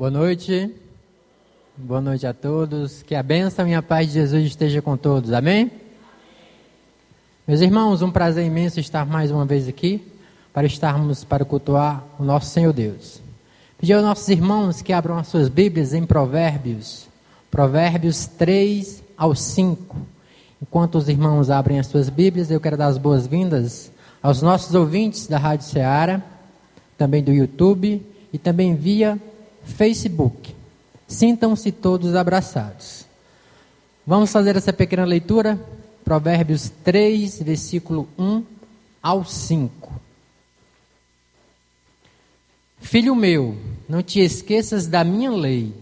Boa noite. Boa noite a todos. Que a bênção e a paz de Jesus esteja com todos. Amém? Meus irmãos, um prazer imenso estar mais uma vez aqui para estarmos para cultuar o nosso Senhor Deus. Pedir aos nossos irmãos que abram as suas Bíblias em Provérbios, Provérbios 3 ao 5. Enquanto os irmãos abrem as suas Bíblias, eu quero dar as boas-vindas aos nossos ouvintes da Rádio Ceará, também do YouTube e também via Facebook. Sintam-se todos abraçados. Vamos fazer essa pequena leitura? Provérbios 3, versículo 1 ao 5. Filho meu, não te esqueças da minha lei,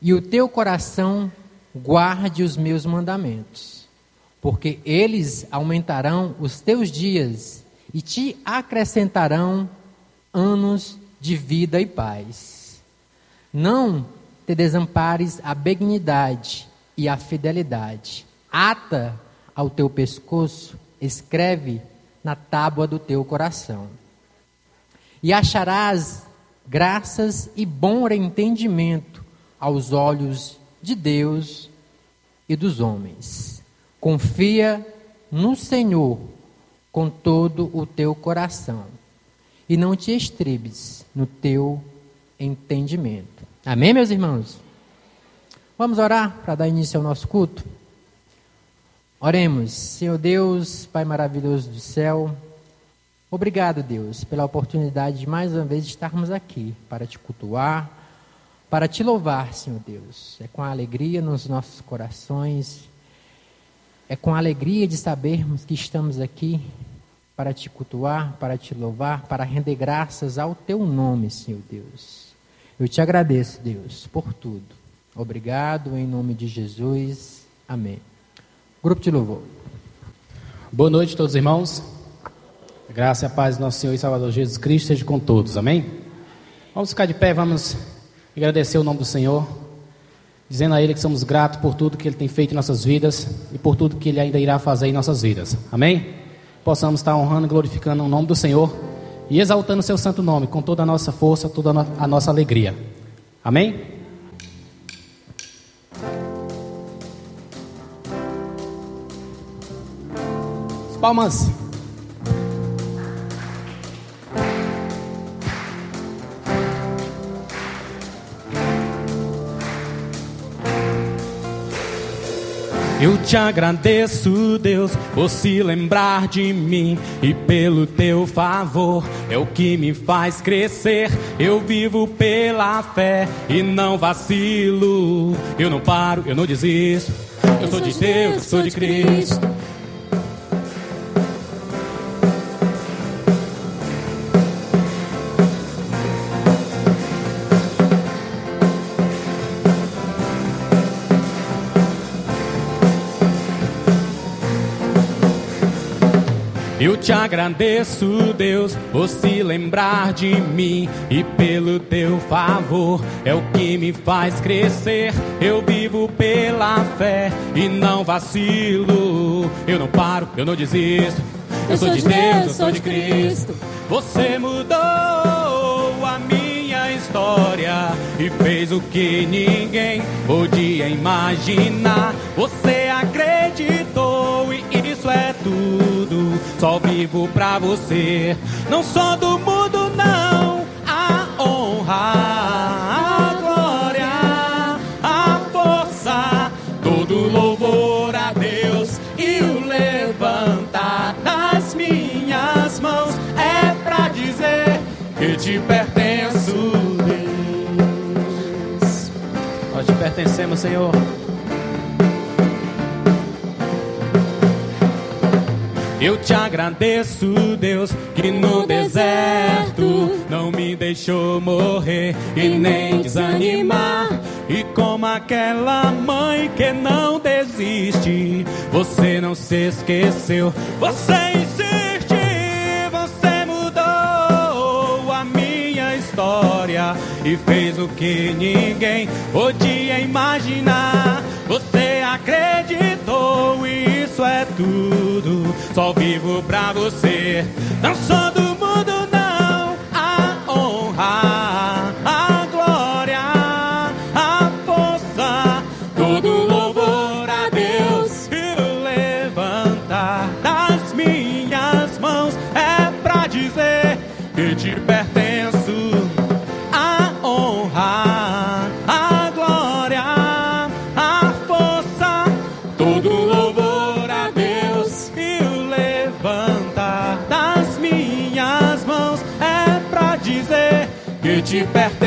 e o teu coração guarde os meus mandamentos, porque eles aumentarão os teus dias e te acrescentarão anos de vida e paz. Não te desampares a benignidade e a fidelidade. Ata ao teu pescoço, escreve na tábua do teu coração. E acharás graças e bom entendimento aos olhos de Deus e dos homens. Confia no Senhor com todo o teu coração e não te estribes no teu entendimento. Amém, meus irmãos? Vamos orar para dar início ao nosso culto? Oremos, Senhor Deus, Pai maravilhoso do céu, obrigado, Deus, pela oportunidade de mais uma vez estarmos aqui para te cultuar, para te louvar, Senhor Deus. É com alegria nos nossos corações, é com alegria de sabermos que estamos aqui para te cultuar, para te louvar, para render graças ao teu nome, Senhor Deus. Eu te agradeço, Deus, por tudo. Obrigado em nome de Jesus. Amém. Grupo de louvor. Boa noite todos os irmãos. Graça e paz do nosso Senhor e Salvador Jesus Cristo esteja com todos. Amém? Vamos ficar de pé, vamos agradecer o nome do Senhor, dizendo a Ele que somos gratos por tudo que Ele tem feito em nossas vidas e por tudo que Ele ainda irá fazer em nossas vidas. Amém? Possamos estar honrando e glorificando o nome do Senhor e exaltando o seu santo nome com toda a nossa força, toda a nossa alegria. Amém? Palmas. Eu te agradeço, Deus, por se lembrar de mim e pelo teu favor. É o que me faz crescer. Eu vivo pela fé e não vacilo. Eu não paro, eu não desisto. Eu sou de Deus, eu sou de Cristo. Te agradeço, Deus, por se lembrar de mim e pelo teu favor. É o que me faz crescer. Eu vivo pela fé e não vacilo. Eu não paro, eu não desisto. Eu sou de Deus, eu sou de Cristo. Você mudou a minha história e fez o que ninguém podia imaginar. Você acreditou e isso é tudo. Só vivo pra você. Não sou do mundo, não. A honra, a glória, a força, todo louvor a Deus e o levantar das minhas mãos é pra dizer que te pertenço, Deus. Nós te pertencemos, Senhor. Eu te agradeço, Deus, que no deserto não me deixou morrer e nem desanimar. E como aquela mãe que não desiste, você não se esqueceu, você insiste, você mudou a minha história e fez o que ninguém podia imaginar. Você acreditou e isso é tudo. Só vivo pra você. Não sou do te pertenço.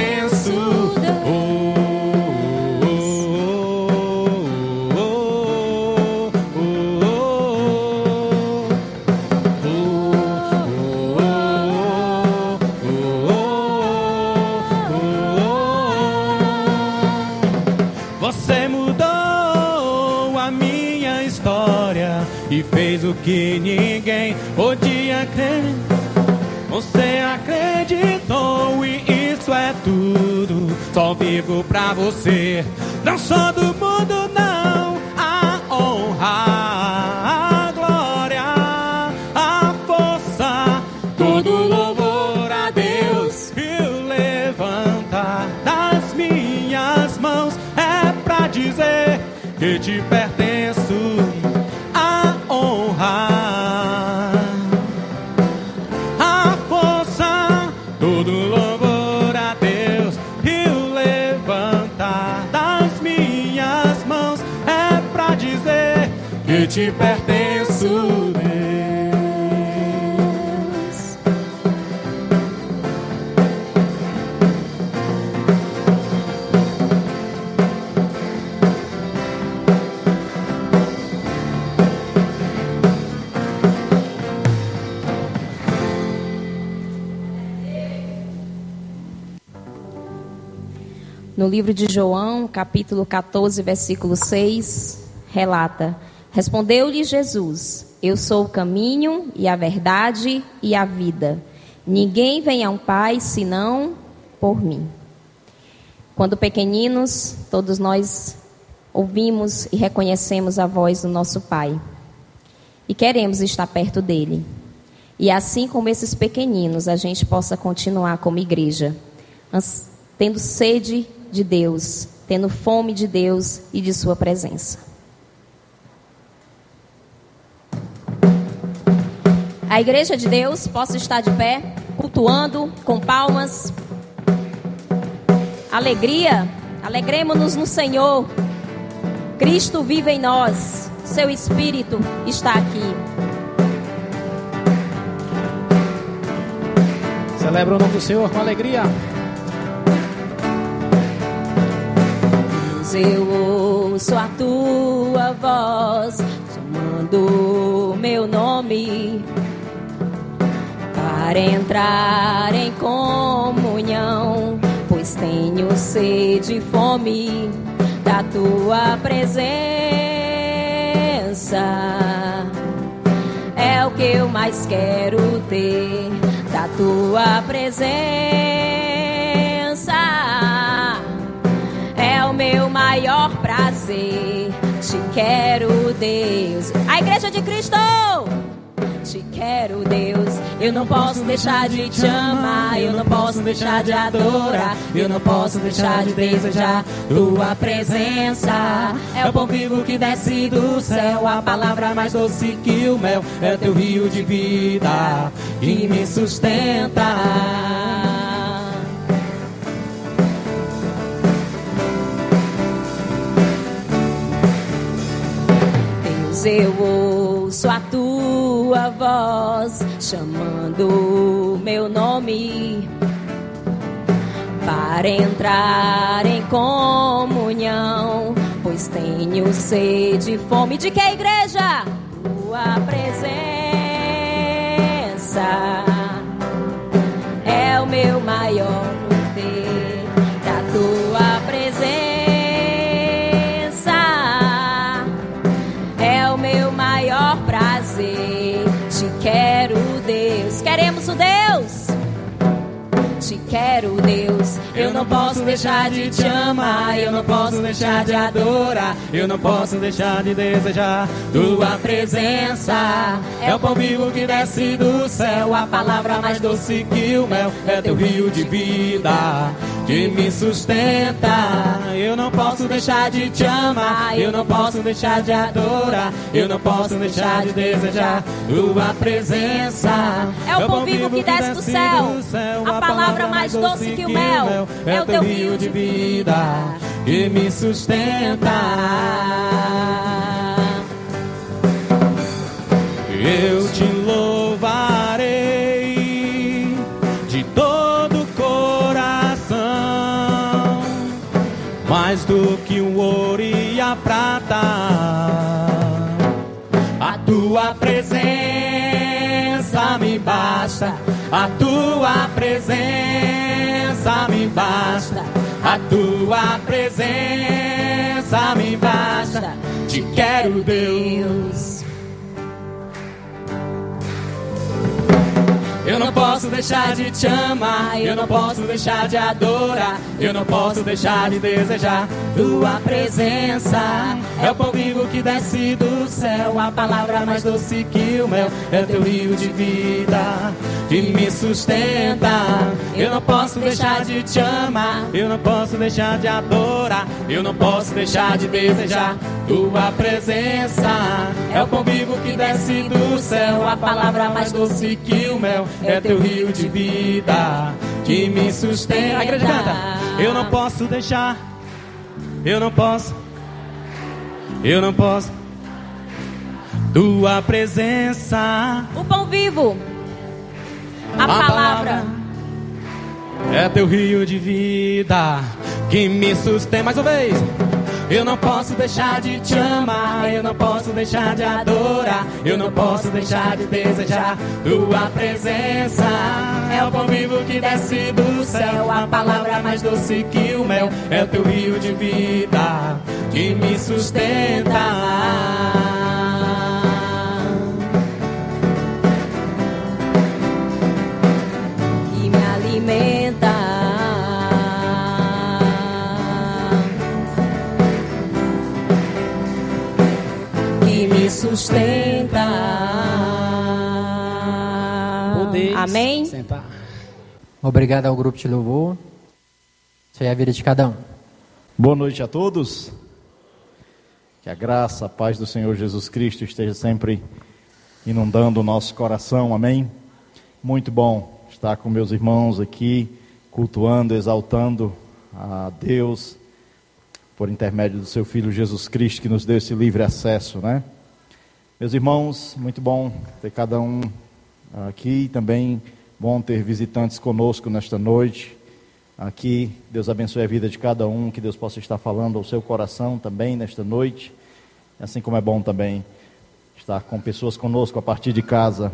Só vivo pra você. Não sou do mundo, não. A honra, a glória, a força, todo louvor a Deus. E o levantar das minhas mãos é pra dizer que te pertenço. Te pertenço, Deus. No livro de João, capítulo 14, versículo 6, relata: Respondeu-lhe Jesus: Eu sou o caminho e a verdade e a vida. Ninguém vem ao Pai senão por mim. Quando pequeninos, todos nós ouvimos e reconhecemos a voz do nosso Pai e queremos estar perto dele. E assim como esses pequeninos, a gente possa continuar como igreja, tendo sede de Deus, tendo fome de Deus e de Sua presença. A igreja de Deus possa estar de pé, cultuando com palmas. Alegria, alegremos-nos no Senhor. Cristo vive em nós, seu Espírito está aqui. Celebra o nome do Senhor com alegria. Deus, eu ouço a tua voz chamando meu nome para entrar em comunhão, pois tenho sede e fome da tua presença. É o que eu mais quero ter da tua presença. É o meu maior prazer. Te quero, Deus. A igreja de Cristo! Te quero, Deus. Eu não posso deixar de te amar. Eu não posso deixar de adorar. Eu não posso deixar de desejar tua presença. É o pão vivo que desce do céu. A palavra mais doce que o mel. É teu rio de vida que me sustenta. Deus, eu ouço a tua voz chamando meu nome. Para entrar em comunhão, pois tenho sede e fome. De que igreja? Tua presença Quero, Deus. Eu não posso deixar de te amar. Eu não posso deixar de adorar. Eu não posso deixar de desejar tua presença. É o pão vivo que desce do céu, a palavra mais doce que o mel. É teu rio de vida que me sustenta. Eu não posso deixar de te amar. Eu não posso deixar de adorar. Eu não posso deixar de desejar tua presença. É o pão vivo que desce do céu, a palavra mais doce que o mel. É o teu rio de vida que me sustenta. Eu te louvarei do que o ouro e a prata. A tua presença me basta, a tua presença me basta, a tua presença me basta. Te quero, Deus. Eu não posso deixar de te amar, eu não posso deixar de adorar, eu não posso deixar de desejar tua presença. É o pão vivo que desce do céu, a palavra mais doce que o mel, é teu rio de vida que me sustenta. Eu não posso deixar de te amar, eu não posso deixar de adorar, eu não posso deixar de desejar tua presença. É o pão vivo que desce do céu, a palavra mais doce que o mel é teu rio de vida que me sustenta. A igreja canta. Eu não posso deixar, eu não posso, eu não posso. Tua presença, O pão vivo. A, palavra. é teu rio de vida que me sustenta. Mais uma vez. Eu não posso deixar de te amar, eu não posso deixar de adorar, eu não posso deixar de desejar tua presença. É o pão vivo que desce do céu, a palavra mais doce que o mel, é o teu rio de vida que me sustenta. Sustenta. Podeis Amém? Sentar. Obrigado ao grupo de louvor. Isso aí é a vida de cada um. Boa noite a todos. Que a graça, a paz do Senhor Jesus Cristo esteja sempre inundando o nosso coração. Amém. Muito bom estar com meus irmãos aqui, cultuando, exaltando a Deus por intermédio do seu filho Jesus Cristo que nos deu esse livre acesso, né? Meus irmãos, muito bom ter cada um aqui também bom ter visitantes conosco nesta noite aqui. Deus abençoe a vida de cada um, que Deus possa estar falando ao seu coração também nesta noite. Assim como é bom também estar com pessoas conosco a partir de casa,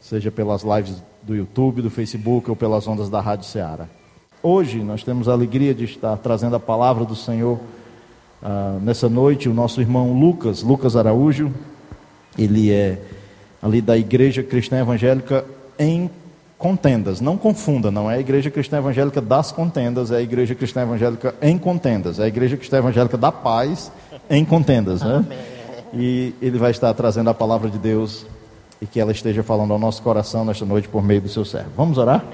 seja pelas lives do YouTube, do Facebook ou pelas ondas da Rádio Ceará. Hoje nós temos a alegria de estar trazendo a palavra do Senhor ah, nessa noite, o nosso irmão Lucas, Lucas Araújo, ele é ali da Igreja Cristã Evangélica em Contendas. Não confunda, não é a Igreja Cristã Evangélica das Contendas, é a Igreja Cristã Evangélica em Contendas, é a Igreja Cristã Evangélica da Paz em Contendas, né? E ele vai estar trazendo a palavra de Deus e que ela esteja falando ao nosso coração nesta noite por meio do seu servo. Vamos orar?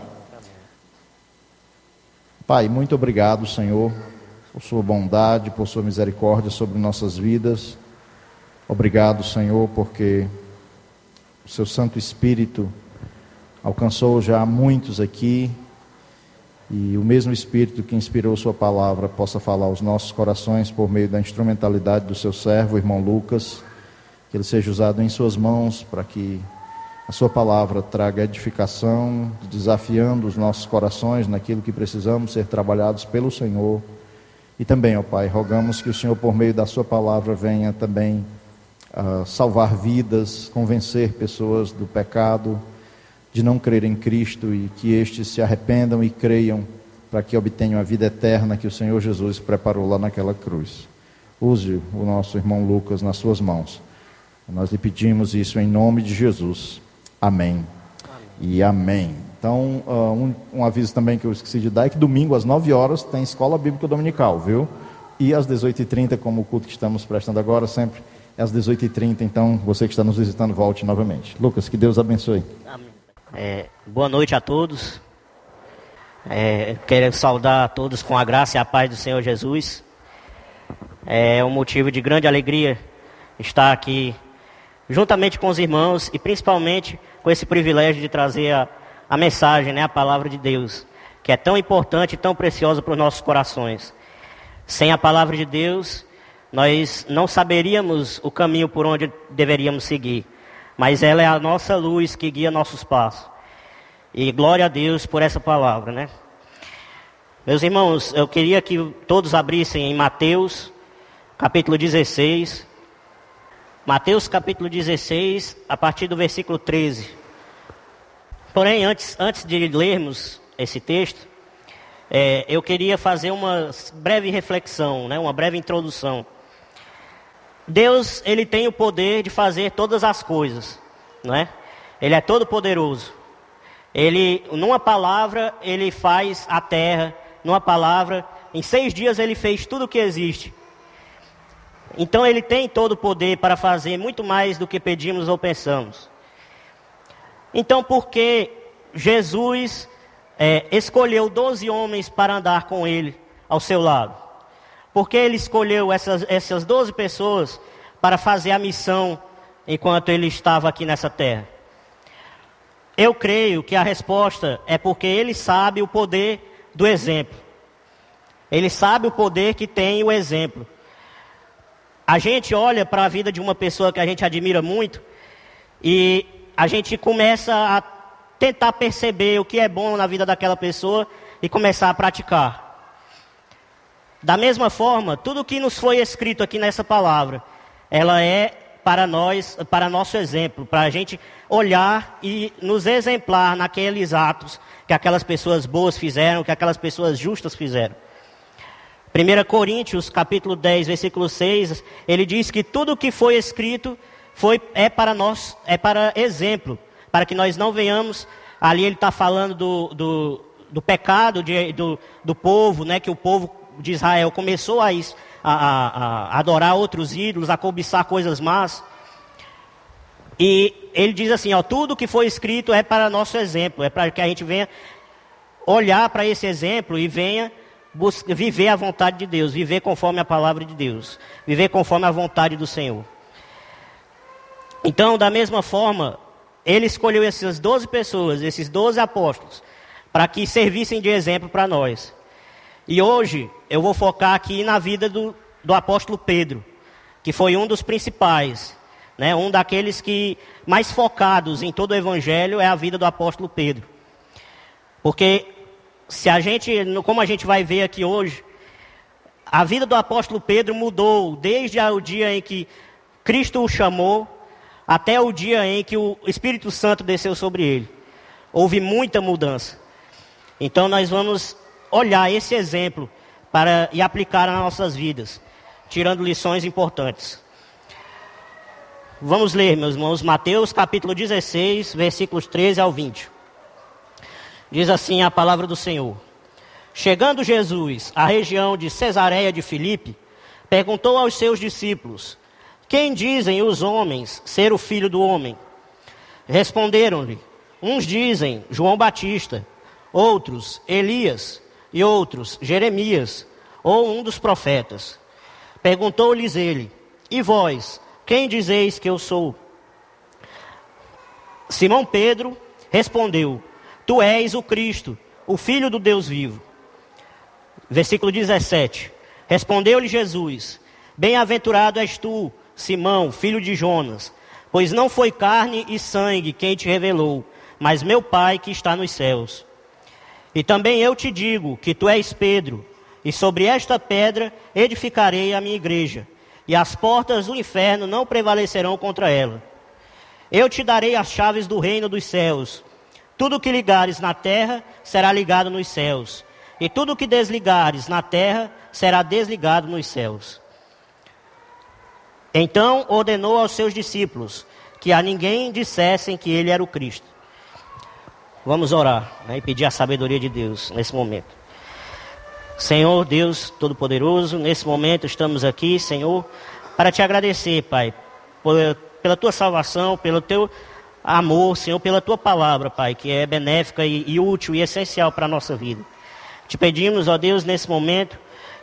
Pai, muito obrigado, Senhor, por sua bondade, por sua misericórdia sobre nossas vidas. Obrigado, Senhor, porque o seu Santo Espírito alcançou já muitos aqui e o mesmo Espírito que inspirou Sua palavra possa falar aos nossos corações por meio da instrumentalidade do seu servo, irmão Lucas, que ele seja usado em Suas mãos para que a Sua palavra traga edificação, desafiando os nossos corações naquilo que precisamos ser trabalhados pelo Senhor. E também, ó Pai, rogamos que o Senhor, por meio da Sua palavra, venha também ah, salvar vidas, convencer pessoas do pecado, de não crer em Cristo e que estes se arrependam e creiam para que obtenham a vida eterna que o Senhor Jesus preparou lá naquela cruz. Use o nosso irmão Lucas nas suas mãos. Nós lhe pedimos isso em nome de Jesus. Amém. E amém. Então, ah, um, um aviso também que eu esqueci de dar é que domingo às 9 horas tem escola bíblica dominical, viu? E às 18h30, como o culto que estamos prestando agora, sempre às 18h30. Então, você que está nos visitando, volte novamente. Lucas, que Deus abençoe. É, boa noite a todos. É, quero saudar a todos com a graça e a paz do Senhor Jesus. É um motivo de grande alegria estar aqui juntamente com os irmãos e principalmente com esse privilégio de trazer a, a mensagem, né, a palavra de Deus, que é tão importante e tão preciosa para os nossos corações. Sem a palavra de Deus, nós não saberíamos o caminho por onde deveríamos seguir, mas ela é a nossa luz que guia nossos passos. E glória a Deus por essa palavra, né? Meus irmãos, eu queria que todos abrissem em Mateus, capítulo 16. Mateus, capítulo 16, a partir do versículo 13. Porém, antes, antes de lermos esse texto, é, eu queria fazer uma breve reflexão, né, uma breve introdução. Deus, ele tem o poder de fazer todas as coisas, não é? Ele é todo poderoso. Ele, numa palavra, ele faz a terra, numa palavra. Em seis dias ele fez tudo o que existe. Então ele tem todo o poder para fazer muito mais do que pedimos ou pensamos. Então, por que Jesus é, escolheu doze homens para andar com ele ao seu lado? Porque ele escolheu essas, essas doze pessoas para fazer a missão enquanto ele estava aqui nessa terra? Eu creio que a resposta é porque ele sabe o poder do exemplo. Ele sabe o poder que tem o exemplo. A gente olha para a vida de uma pessoa que a gente admira muito e a gente começa a tentar perceber o que é bom na vida daquela pessoa e começar a praticar. Da mesma forma, tudo que nos foi escrito aqui nessa palavra, ela é para nós, para nosso exemplo, para a gente olhar e nos exemplar naqueles atos que aquelas pessoas boas fizeram, que aquelas pessoas justas fizeram. 1 Coríntios, capítulo 10, versículo 6, ele diz que tudo o que foi escrito foi, é para nós, é para exemplo, para que nós não venhamos, ali ele está falando do, do, do pecado de, do, do povo, né, que o povo de Israel começou a, a, a, a adorar outros ídolos, a cobiçar coisas más. E ele diz assim, ó, tudo que foi escrito é para nosso exemplo, é para que a gente venha olhar para esse exemplo e venha viver a vontade de Deus, viver conforme a palavra de Deus, viver conforme a vontade do Senhor. Então, da mesma forma, ele escolheu essas 12 pessoas, esses 12 apóstolos, para que servissem de exemplo para nós. E hoje eu vou focar aqui na vida do, do apóstolo Pedro, que foi um dos principais. Né? Um daqueles que mais focados em todo o evangelho é a vida do apóstolo Pedro. Porque se a gente, como a gente vai ver aqui hoje, a vida do apóstolo Pedro mudou desde o dia em que Cristo o chamou até o dia em que o Espírito Santo desceu sobre ele. Houve muita mudança. Então nós vamos olhar esse exemplo para e aplicar nas nossas vidas, tirando lições importantes. Vamos ler, meus irmãos, Mateus capítulo 16, versículos 13 ao 20. Diz assim a palavra do Senhor. Chegando Jesus à região de Cesareia de Filipe, perguntou aos seus discípulos: Quem dizem os homens ser o filho do homem? Responderam-lhe: Uns dizem João Batista, outros Elias, e outros Jeremias, ou um dos profetas. Perguntou-lhes ele: E vós? Quem dizeis que eu sou? Simão Pedro respondeu: Tu és o Cristo, o Filho do Deus vivo. Versículo 17: Respondeu-lhe Jesus: Bem-aventurado és tu, Simão, filho de Jonas, pois não foi carne e sangue quem te revelou, mas meu Pai que está nos céus. E também eu te digo que tu és Pedro, e sobre esta pedra edificarei a minha igreja e as portas do inferno não prevalecerão contra ela. Eu te darei as chaves do reino dos céus. Tudo que ligares na terra será ligado nos céus, e tudo que desligares na terra será desligado nos céus. Então ordenou aos seus discípulos que a ninguém dissessem que ele era o Cristo. Vamos orar né, e pedir a sabedoria de Deus nesse momento. Senhor Deus Todo-Poderoso, nesse momento estamos aqui, Senhor, para te agradecer, Pai, por, pela tua salvação, pelo teu amor, Senhor, pela tua palavra, Pai, que é benéfica e, e útil e essencial para a nossa vida. Te pedimos, ó Deus, nesse momento,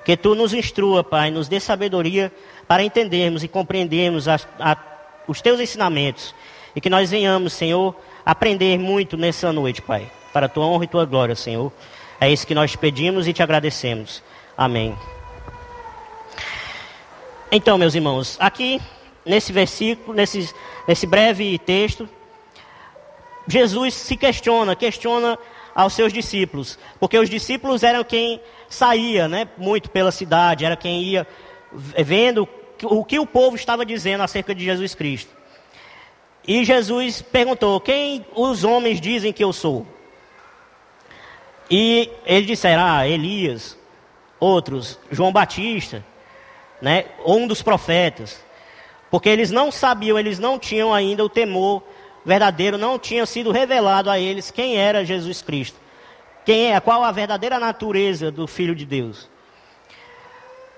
que tu nos instrua, Pai, nos dê sabedoria para entendermos e compreendermos a, a, os teus ensinamentos e que nós venhamos, Senhor, aprender muito nessa noite, Pai, para a tua honra e tua glória, Senhor. É isso que nós te pedimos e te agradecemos. Amém. Então, meus irmãos, aqui nesse versículo, nesse, nesse breve texto, Jesus se questiona, questiona aos seus discípulos, porque os discípulos eram quem saía, né, muito pela cidade, era quem ia vendo o que o povo estava dizendo acerca de Jesus Cristo. E Jesus perguntou: Quem os homens dizem que eu sou? E eles disseram: Ah, Elias, outros, João Batista, né, ou um dos profetas. Porque eles não sabiam, eles não tinham ainda o temor verdadeiro, não tinha sido revelado a eles quem era Jesus Cristo. Quem é, qual a verdadeira natureza do Filho de Deus.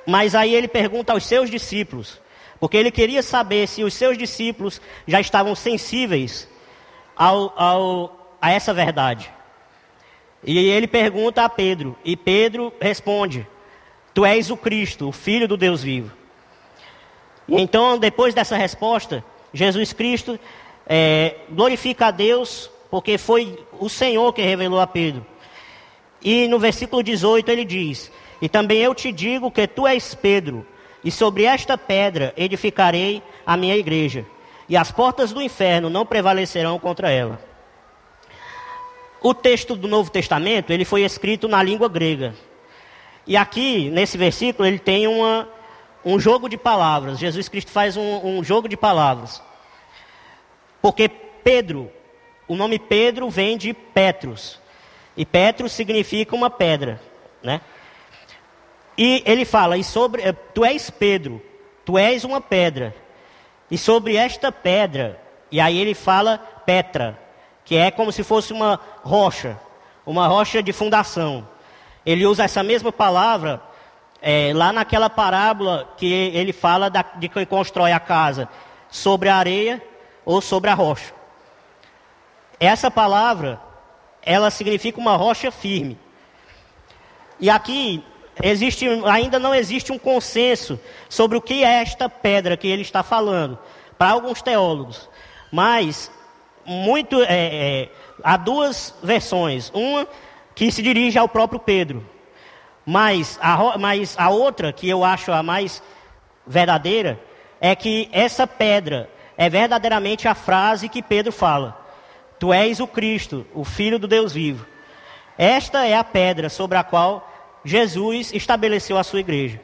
Mas aí ele pergunta aos seus discípulos, porque ele queria saber se os seus discípulos já estavam sensíveis ao, ao, a essa verdade. E ele pergunta a Pedro, e Pedro responde: Tu és o Cristo, o Filho do Deus vivo. E então, depois dessa resposta, Jesus Cristo é, glorifica a Deus, porque foi o Senhor que revelou a Pedro. E no versículo 18 ele diz: E também eu te digo que tu és Pedro, e sobre esta pedra edificarei a minha igreja, e as portas do inferno não prevalecerão contra ela. O texto do Novo Testamento, ele foi escrito na língua grega. E aqui, nesse versículo, ele tem uma, um jogo de palavras. Jesus Cristo faz um, um jogo de palavras. Porque Pedro, o nome Pedro vem de Petros. E Petros significa uma pedra, né? E ele fala, e sobre, eh, tu és Pedro, tu és uma pedra. E sobre esta pedra, e aí ele fala Petra, que é como se fosse uma rocha, uma rocha de fundação. Ele usa essa mesma palavra é, lá naquela parábola que ele fala da, de quem constrói a casa sobre a areia ou sobre a rocha. Essa palavra, ela significa uma rocha firme. E aqui existe, ainda não existe um consenso sobre o que é esta pedra que ele está falando, para alguns teólogos. Mas muito, é, é, há duas versões. Uma que se dirige ao próprio Pedro. Mas a, mas a outra, que eu acho a mais verdadeira, é que essa pedra é verdadeiramente a frase que Pedro fala: Tu és o Cristo, o Filho do Deus vivo. Esta é a pedra sobre a qual Jesus estabeleceu a sua igreja.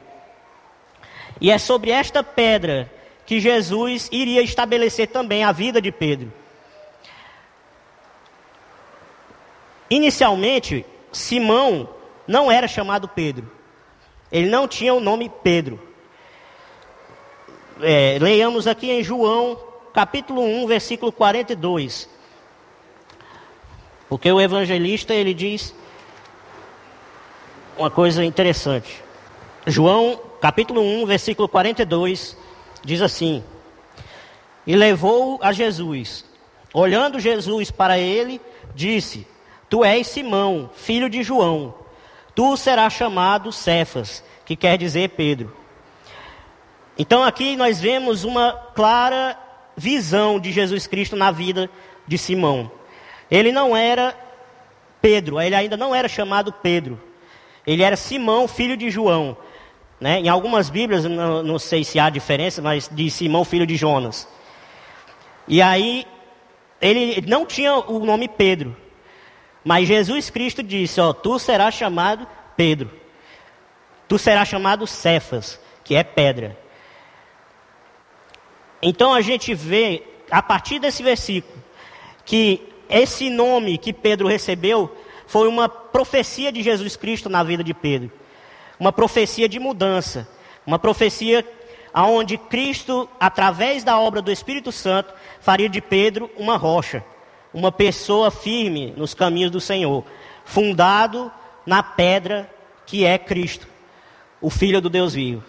E é sobre esta pedra que Jesus iria estabelecer também a vida de Pedro. Inicialmente, Simão não era chamado Pedro. Ele não tinha o nome Pedro. É, leiamos aqui em João, capítulo 1, versículo 42. Porque o evangelista ele diz uma coisa interessante. João, capítulo 1, versículo 42, diz assim: E levou a Jesus. Olhando Jesus para ele, disse: Tu és Simão, filho de João. Tu serás chamado Cefas, que quer dizer Pedro. Então aqui nós vemos uma clara visão de Jesus Cristo na vida de Simão. Ele não era Pedro, ele ainda não era chamado Pedro. Ele era Simão, filho de João. Né? Em algumas Bíblias, não, não sei se há diferença, mas de Simão, filho de Jonas. E aí, ele não tinha o nome Pedro. Mas Jesus Cristo disse: Ó, tu serás chamado Pedro, tu serás chamado Cefas, que é pedra. Então a gente vê, a partir desse versículo, que esse nome que Pedro recebeu foi uma profecia de Jesus Cristo na vida de Pedro. Uma profecia de mudança. Uma profecia onde Cristo, através da obra do Espírito Santo, faria de Pedro uma rocha uma pessoa firme nos caminhos do Senhor, fundado na pedra que é Cristo, o Filho do Deus vivo.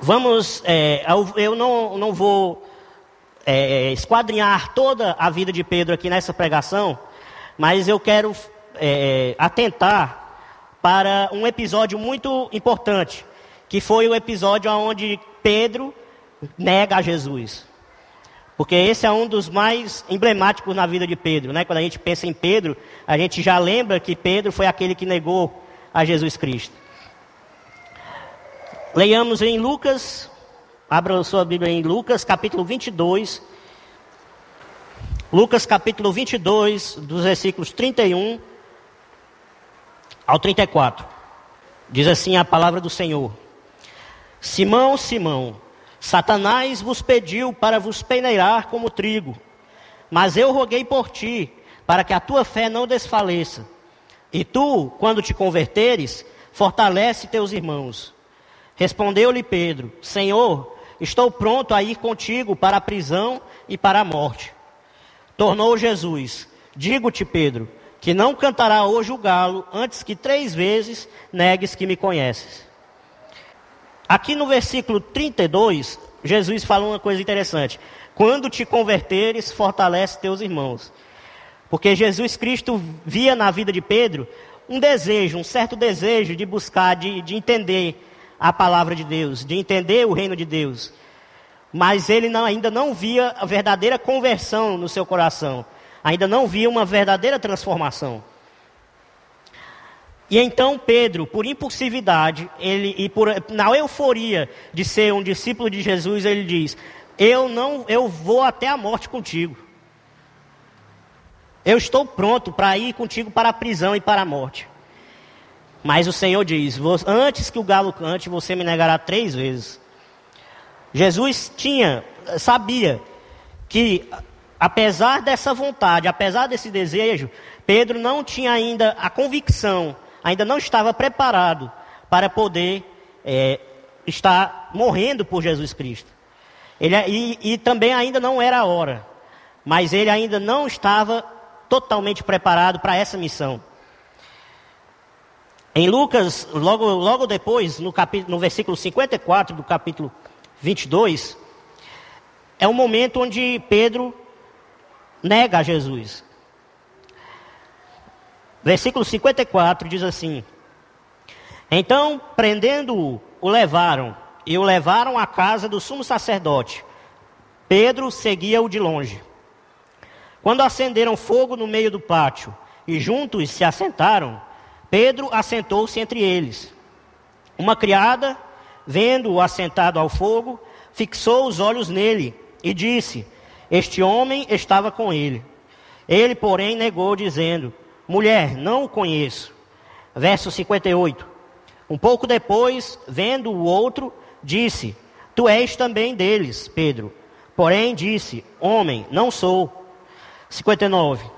Vamos, é, eu não, não vou é, esquadrinhar toda a vida de Pedro aqui nessa pregação, mas eu quero é, atentar para um episódio muito importante, que foi o episódio onde Pedro nega a Jesus. Porque esse é um dos mais emblemáticos na vida de Pedro, né? Quando a gente pensa em Pedro, a gente já lembra que Pedro foi aquele que negou a Jesus Cristo. Leiamos em Lucas, abra sua Bíblia em Lucas, capítulo 22, Lucas capítulo 22, dos versículos 31 ao 34. Diz assim a palavra do Senhor: Simão, Simão, Satanás vos pediu para vos peneirar como trigo, mas eu roguei por ti, para que a tua fé não desfaleça. E tu, quando te converteres, fortalece teus irmãos. Respondeu-lhe Pedro: Senhor, estou pronto a ir contigo para a prisão e para a morte. Tornou Jesus: Digo-te, Pedro, que não cantará hoje o galo antes que três vezes negues que me conheces. Aqui no versículo 32, Jesus fala uma coisa interessante. Quando te converteres, fortalece teus irmãos. Porque Jesus Cristo via na vida de Pedro um desejo, um certo desejo de buscar, de, de entender a palavra de Deus, de entender o reino de Deus. Mas ele não, ainda não via a verdadeira conversão no seu coração ainda não via uma verdadeira transformação. E então Pedro, por impulsividade, ele, e por, na euforia de ser um discípulo de Jesus, ele diz: Eu não, eu vou até a morte contigo. Eu estou pronto para ir contigo para a prisão e para a morte. Mas o Senhor diz: Antes que o galo cante, você me negará três vezes. Jesus tinha, sabia que apesar dessa vontade, apesar desse desejo, Pedro não tinha ainda a convicção, ainda não estava preparado para poder é, estar morrendo por Jesus Cristo. Ele, e, e também ainda não era a hora, mas ele ainda não estava totalmente preparado para essa missão. Em Lucas, logo, logo depois, no, capítulo, no versículo 54 do capítulo 22, é o momento onde Pedro nega a Jesus. Versículo 54 diz assim: Então, prendendo-o, o levaram, e o levaram à casa do sumo sacerdote. Pedro seguia-o de longe. Quando acenderam fogo no meio do pátio e juntos se assentaram, Pedro assentou-se entre eles. Uma criada, vendo-o assentado ao fogo, fixou os olhos nele e disse: este homem estava com ele. Ele, porém, negou, dizendo: Mulher, não o conheço. Verso 58. Um pouco depois, vendo o outro, disse: Tu és também deles, Pedro. Porém, disse: Homem, não sou. 59.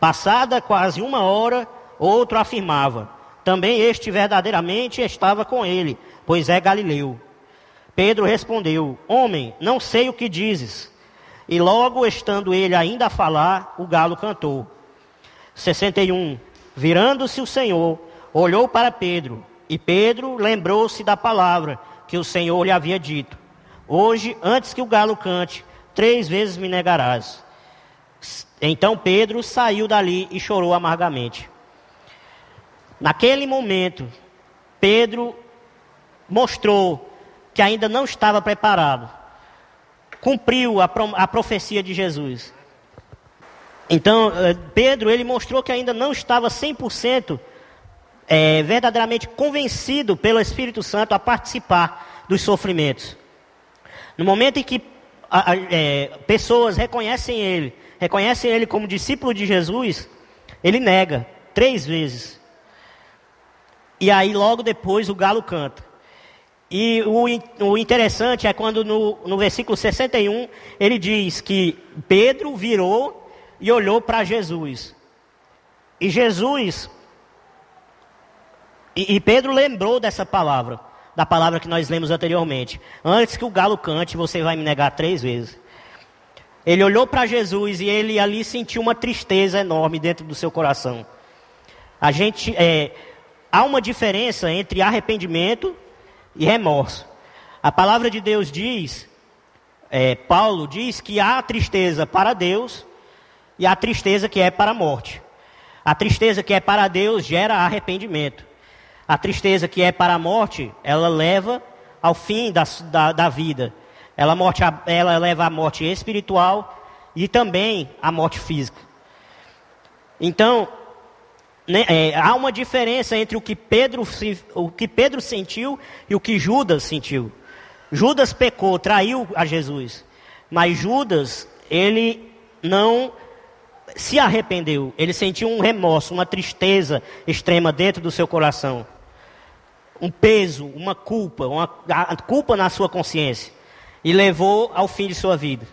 Passada quase uma hora, outro afirmava: Também este verdadeiramente estava com ele, pois é Galileu. Pedro respondeu: Homem, não sei o que dizes. E logo estando ele ainda a falar, o galo cantou. 61. Virando-se o Senhor, olhou para Pedro, e Pedro lembrou-se da palavra que o Senhor lhe havia dito: Hoje, antes que o galo cante, três vezes me negarás. Então Pedro saiu dali e chorou amargamente. Naquele momento, Pedro mostrou que ainda não estava preparado cumpriu a, a profecia de Jesus. Então, eh, Pedro, ele mostrou que ainda não estava 100% é, verdadeiramente convencido pelo Espírito Santo a participar dos sofrimentos. No momento em que a, a, é, pessoas reconhecem ele, reconhecem ele como discípulo de Jesus, ele nega três vezes. E aí, logo depois, o galo canta. E o, o interessante é quando no, no versículo 61 ele diz que Pedro virou e olhou para Jesus. E Jesus. E, e Pedro lembrou dessa palavra, da palavra que nós lemos anteriormente. Antes que o galo cante, você vai me negar três vezes. Ele olhou para Jesus e ele ali sentiu uma tristeza enorme dentro do seu coração. A gente é, há uma diferença entre arrependimento e remorso. A palavra de Deus diz, é, Paulo diz que há tristeza para Deus e há tristeza que é para a morte. A tristeza que é para Deus gera arrependimento. A tristeza que é para a morte, ela leva ao fim da, da, da vida. Ela, morte, ela leva à morte espiritual e também à morte física. Então, né, é, há uma diferença entre o que, Pedro, o que Pedro sentiu e o que Judas sentiu. Judas pecou, traiu a Jesus. Mas Judas, ele não se arrependeu, ele sentiu um remorso, uma tristeza extrema dentro do seu coração. Um peso, uma culpa, uma culpa na sua consciência. E levou ao fim de sua vida.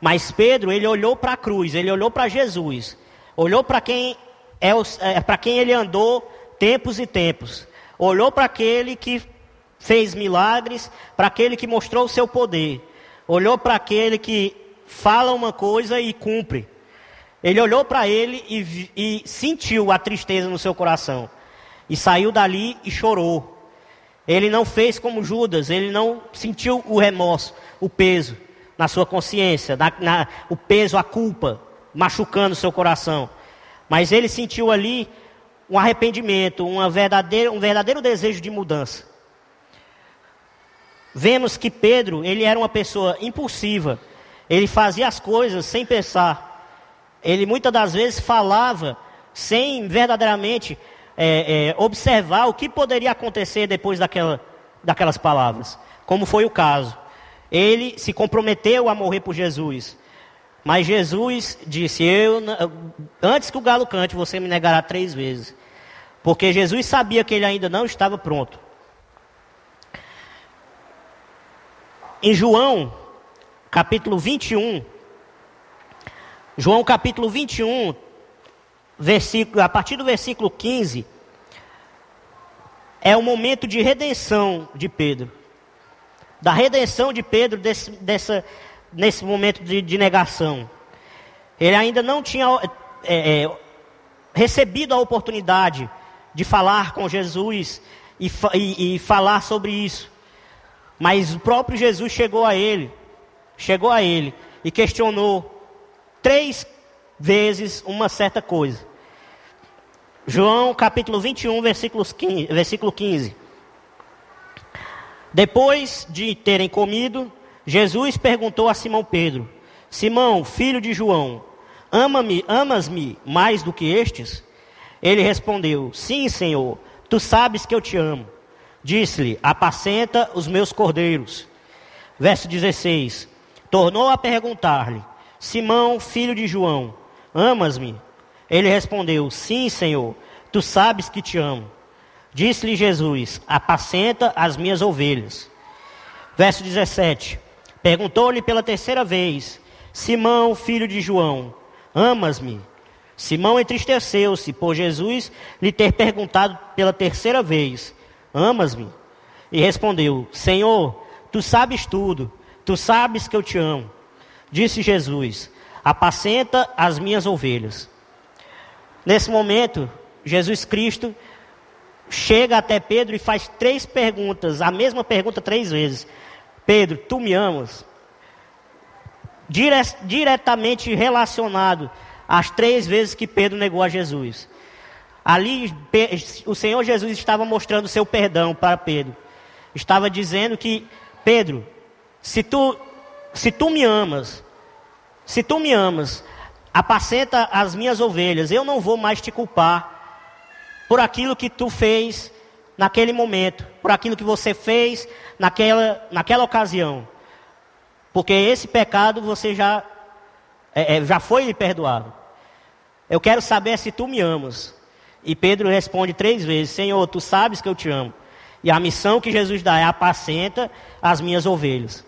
Mas Pedro, ele olhou para a cruz, ele olhou para Jesus, olhou para quem é, é para quem ele andou tempos e tempos. Olhou para aquele que fez milagres, para aquele que mostrou o seu poder. Olhou para aquele que fala uma coisa e cumpre. Ele olhou para ele e, e sentiu a tristeza no seu coração. E saiu dali e chorou. Ele não fez como Judas, ele não sentiu o remorso, o peso na sua consciência, na, na, o peso, a culpa, machucando seu coração. Mas ele sentiu ali um arrependimento, uma verdadeira, um verdadeiro desejo de mudança. Vemos que Pedro, ele era uma pessoa impulsiva, ele fazia as coisas sem pensar. Ele muitas das vezes falava sem verdadeiramente é, é, observar o que poderia acontecer depois daquela, daquelas palavras, como foi o caso. Ele se comprometeu a morrer por Jesus. Mas Jesus disse: Eu, antes que o galo cante, você me negará três vezes. Porque Jesus sabia que ele ainda não estava pronto. Em João, capítulo 21, João capítulo 21, versículo, a partir do versículo 15, é o momento de redenção de Pedro da redenção de Pedro desse, dessa, nesse momento de, de, negação. Ele ainda não tinha é, é, recebido a oportunidade de falar com Jesus e, e, e falar sobre isso. Mas o próprio Jesus chegou a ele, chegou a ele e questionou três vezes uma certa coisa. João capítulo 21, versículos 15, versículo 15. Depois de terem comido, Jesus perguntou a Simão Pedro: Simão, filho de João, ama-me, amas-me mais do que estes? Ele respondeu: Sim, Senhor, tu sabes que eu te amo. Disse-lhe: Apacenta os meus cordeiros. Verso 16: Tornou a perguntar-lhe: Simão, filho de João, amas-me? Ele respondeu: Sim, Senhor, tu sabes que te amo. Disse-lhe Jesus: Apacenta as minhas ovelhas. Verso 17: Perguntou-lhe pela terceira vez: Simão, filho de João, amas-me? Simão entristeceu-se por Jesus lhe ter perguntado pela terceira vez: Amas-me? E respondeu: Senhor, tu sabes tudo, tu sabes que eu te amo. Disse Jesus: Apacenta as minhas ovelhas. Nesse momento, Jesus Cristo chega até Pedro e faz três perguntas, a mesma pergunta três vezes. Pedro, tu me amas? Dire diretamente relacionado às três vezes que Pedro negou a Jesus. Ali o Senhor Jesus estava mostrando seu perdão para Pedro. Estava dizendo que, Pedro, se tu, se tu me amas, se tu me amas, apacenta as minhas ovelhas, eu não vou mais te culpar por aquilo que tu fez naquele momento, por aquilo que você fez naquela, naquela ocasião. Porque esse pecado você já, é, é, já foi lhe perdoado. Eu quero saber se tu me amas. E Pedro responde três vezes: Senhor, tu sabes que eu te amo. E a missão que Jesus dá é apacenta as minhas ovelhas.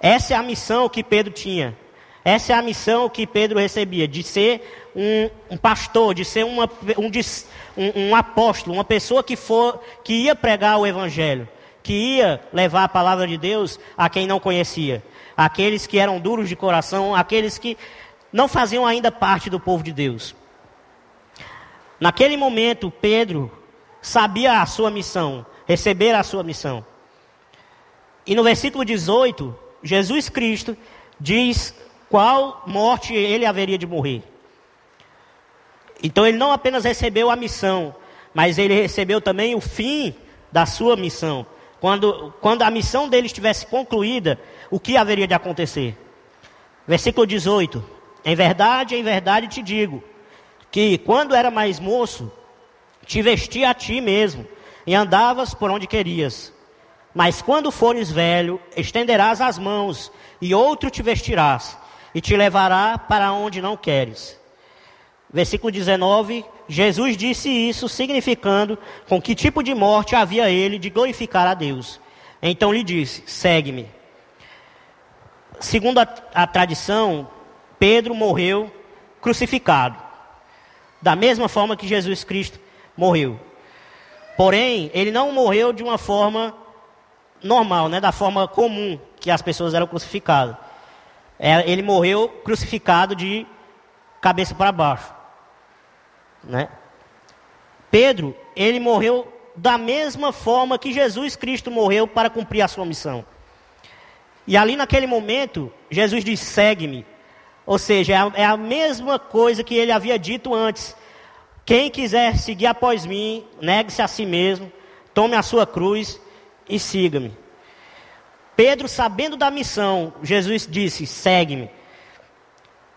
Essa é a missão que Pedro tinha. Essa é a missão que Pedro recebia, de ser um, um pastor, de ser uma, um, um, apóstolo, uma pessoa que, for, que ia pregar o evangelho, que ia levar a palavra de Deus a quem não conhecia, aqueles que eram duros de coração, aqueles que não faziam ainda parte do povo de Deus. Naquele momento, Pedro sabia a sua missão, receber a sua missão. E no versículo 18, Jesus Cristo diz qual morte ele haveria de morrer. Então ele não apenas recebeu a missão, mas ele recebeu também o fim da sua missão. Quando, quando a missão dele estivesse concluída, o que haveria de acontecer? Versículo 18: Em verdade, em verdade te digo, que quando era mais moço, te vestia a ti mesmo, e andavas por onde querias. Mas quando fores velho, estenderás as mãos, e outro te vestirás, e te levará para onde não queres. Versículo 19: Jesus disse isso, significando com que tipo de morte havia ele de glorificar a Deus. Então lhe disse: segue-me. Segundo a, a tradição, Pedro morreu crucificado, da mesma forma que Jesus Cristo morreu. Porém, ele não morreu de uma forma normal, né, da forma comum que as pessoas eram crucificadas. É, ele morreu crucificado de cabeça para baixo. Né? Pedro, ele morreu da mesma forma que Jesus Cristo morreu para cumprir a sua missão. E ali naquele momento, Jesus disse: segue-me. Ou seja, é a, é a mesma coisa que ele havia dito antes. Quem quiser seguir após mim, negue-se a si mesmo, tome a sua cruz e siga-me. Pedro, sabendo da missão, Jesus disse: segue-me.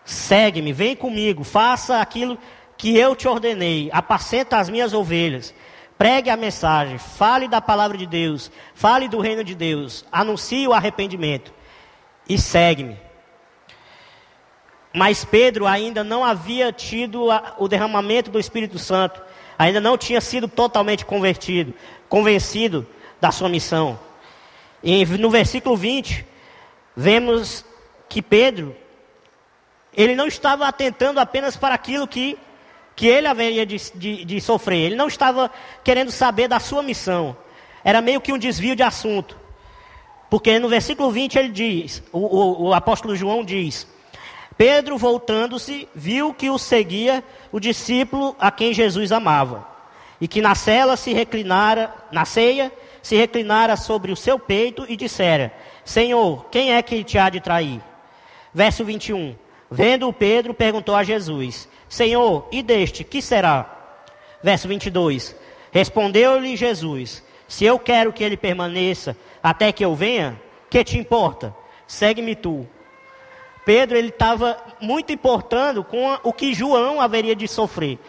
Segue-me, vem comigo, faça aquilo que eu te ordenei, apacenta as minhas ovelhas, pregue a mensagem, fale da palavra de Deus, fale do reino de Deus, anuncie o arrependimento e segue-me. Mas Pedro ainda não havia tido o derramamento do Espírito Santo, ainda não tinha sido totalmente convertido, convencido da sua missão. E no versículo 20, vemos que Pedro, ele não estava atentando apenas para aquilo que que ele haveria de, de, de sofrer. Ele não estava querendo saber da sua missão. Era meio que um desvio de assunto. Porque no versículo 20 ele diz, o, o, o apóstolo João diz, Pedro voltando-se, viu que o seguia o discípulo a quem Jesus amava, e que na cela se reclinara, na ceia, se reclinara sobre o seu peito e dissera: Senhor, quem é que te há de trair? Verso 21. Vendo o Pedro, perguntou a Jesus: Senhor, e deste, que será? Verso 22. Respondeu-lhe Jesus: Se eu quero que ele permaneça até que eu venha, que te importa? Segue-me tu. Pedro ele estava muito importando com o que João haveria de sofrer.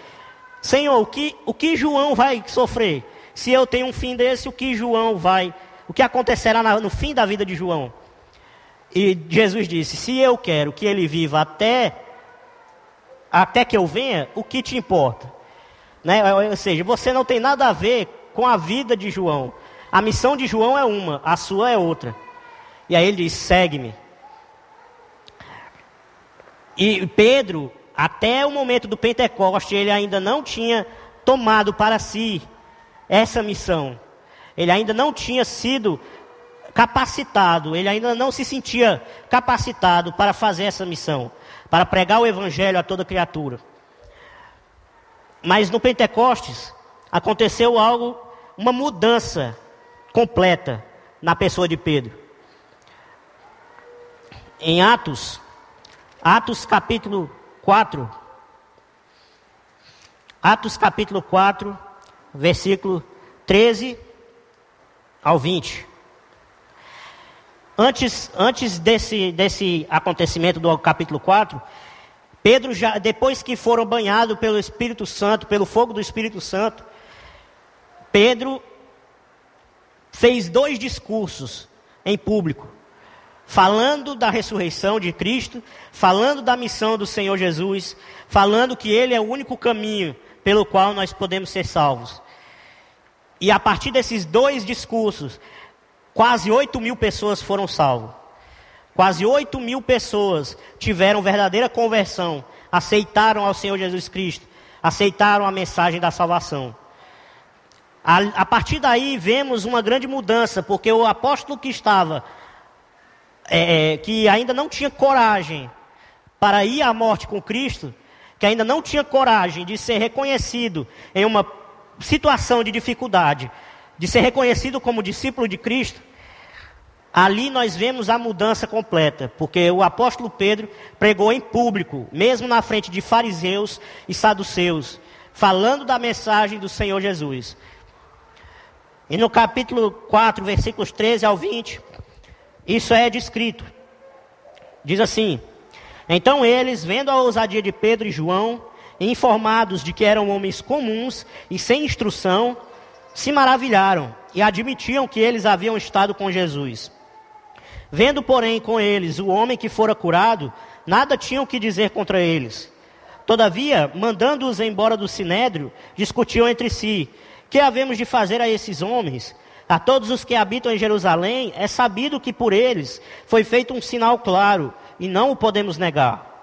Senhor, o que, o que João vai sofrer? Se eu tenho um fim desse, o que João vai? O que acontecerá no fim da vida de João? E Jesus disse: Se eu quero que ele viva até até que eu venha, o que te importa? Né? Ou seja, você não tem nada a ver com a vida de João. A missão de João é uma, a sua é outra. E aí ele diz: segue-me. E Pedro, até o momento do Pentecoste, ele ainda não tinha tomado para si essa missão. Ele ainda não tinha sido capacitado, ele ainda não se sentia capacitado para fazer essa missão para pregar o evangelho a toda criatura. Mas no Pentecostes aconteceu algo, uma mudança completa na pessoa de Pedro. Em Atos, Atos capítulo 4, Atos capítulo 4, versículo 13 ao 20. Antes, antes desse, desse acontecimento do capítulo 4, Pedro, já, depois que foram banhados pelo Espírito Santo, pelo fogo do Espírito Santo, Pedro fez dois discursos em público, falando da ressurreição de Cristo, falando da missão do Senhor Jesus, falando que Ele é o único caminho pelo qual nós podemos ser salvos. E a partir desses dois discursos, Quase 8 mil pessoas foram salvas. Quase 8 mil pessoas tiveram verdadeira conversão, aceitaram ao Senhor Jesus Cristo, aceitaram a mensagem da salvação. A, a partir daí vemos uma grande mudança, porque o apóstolo que estava, é, é, que ainda não tinha coragem para ir à morte com Cristo, que ainda não tinha coragem de ser reconhecido em uma situação de dificuldade, de ser reconhecido como discípulo de Cristo, ali nós vemos a mudança completa, porque o apóstolo Pedro pregou em público, mesmo na frente de fariseus e saduceus, falando da mensagem do Senhor Jesus. E no capítulo 4, versículos 13 ao 20, isso é descrito. Diz assim: Então eles, vendo a ousadia de Pedro e João, informados de que eram homens comuns e sem instrução, se maravilharam e admitiam que eles haviam estado com Jesus. Vendo, porém, com eles o homem que fora curado, nada tinham que dizer contra eles. Todavia, mandando-os embora do sinédrio, discutiam entre si: Que havemos de fazer a esses homens? A todos os que habitam em Jerusalém, é sabido que por eles foi feito um sinal claro, e não o podemos negar.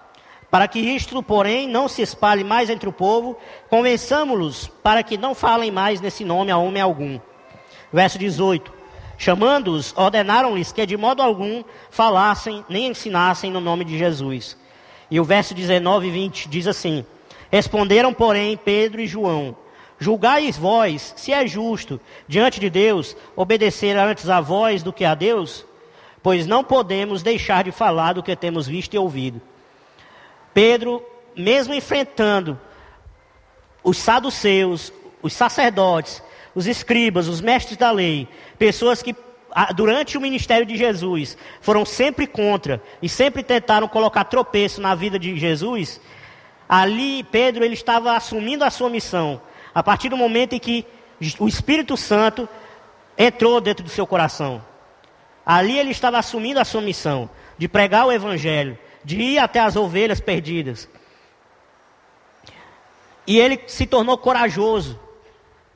Para que isto, porém, não se espalhe mais entre o povo, convençamos-los para que não falem mais nesse nome a homem algum. Verso 18: Chamando-os, ordenaram-lhes que de modo algum falassem nem ensinassem no nome de Jesus. E o verso 19 e 20 diz assim: Responderam, porém, Pedro e João: Julgais vós se é justo, diante de Deus, obedecer antes a vós do que a Deus? Pois não podemos deixar de falar do que temos visto e ouvido. Pedro, mesmo enfrentando os saduceus, os sacerdotes, os escribas, os mestres da lei, pessoas que durante o ministério de Jesus foram sempre contra e sempre tentaram colocar tropeço na vida de Jesus, ali Pedro ele estava assumindo a sua missão a partir do momento em que o Espírito Santo entrou dentro do seu coração. Ali ele estava assumindo a sua missão de pregar o Evangelho, de ir até as ovelhas perdidas. E ele se tornou corajoso.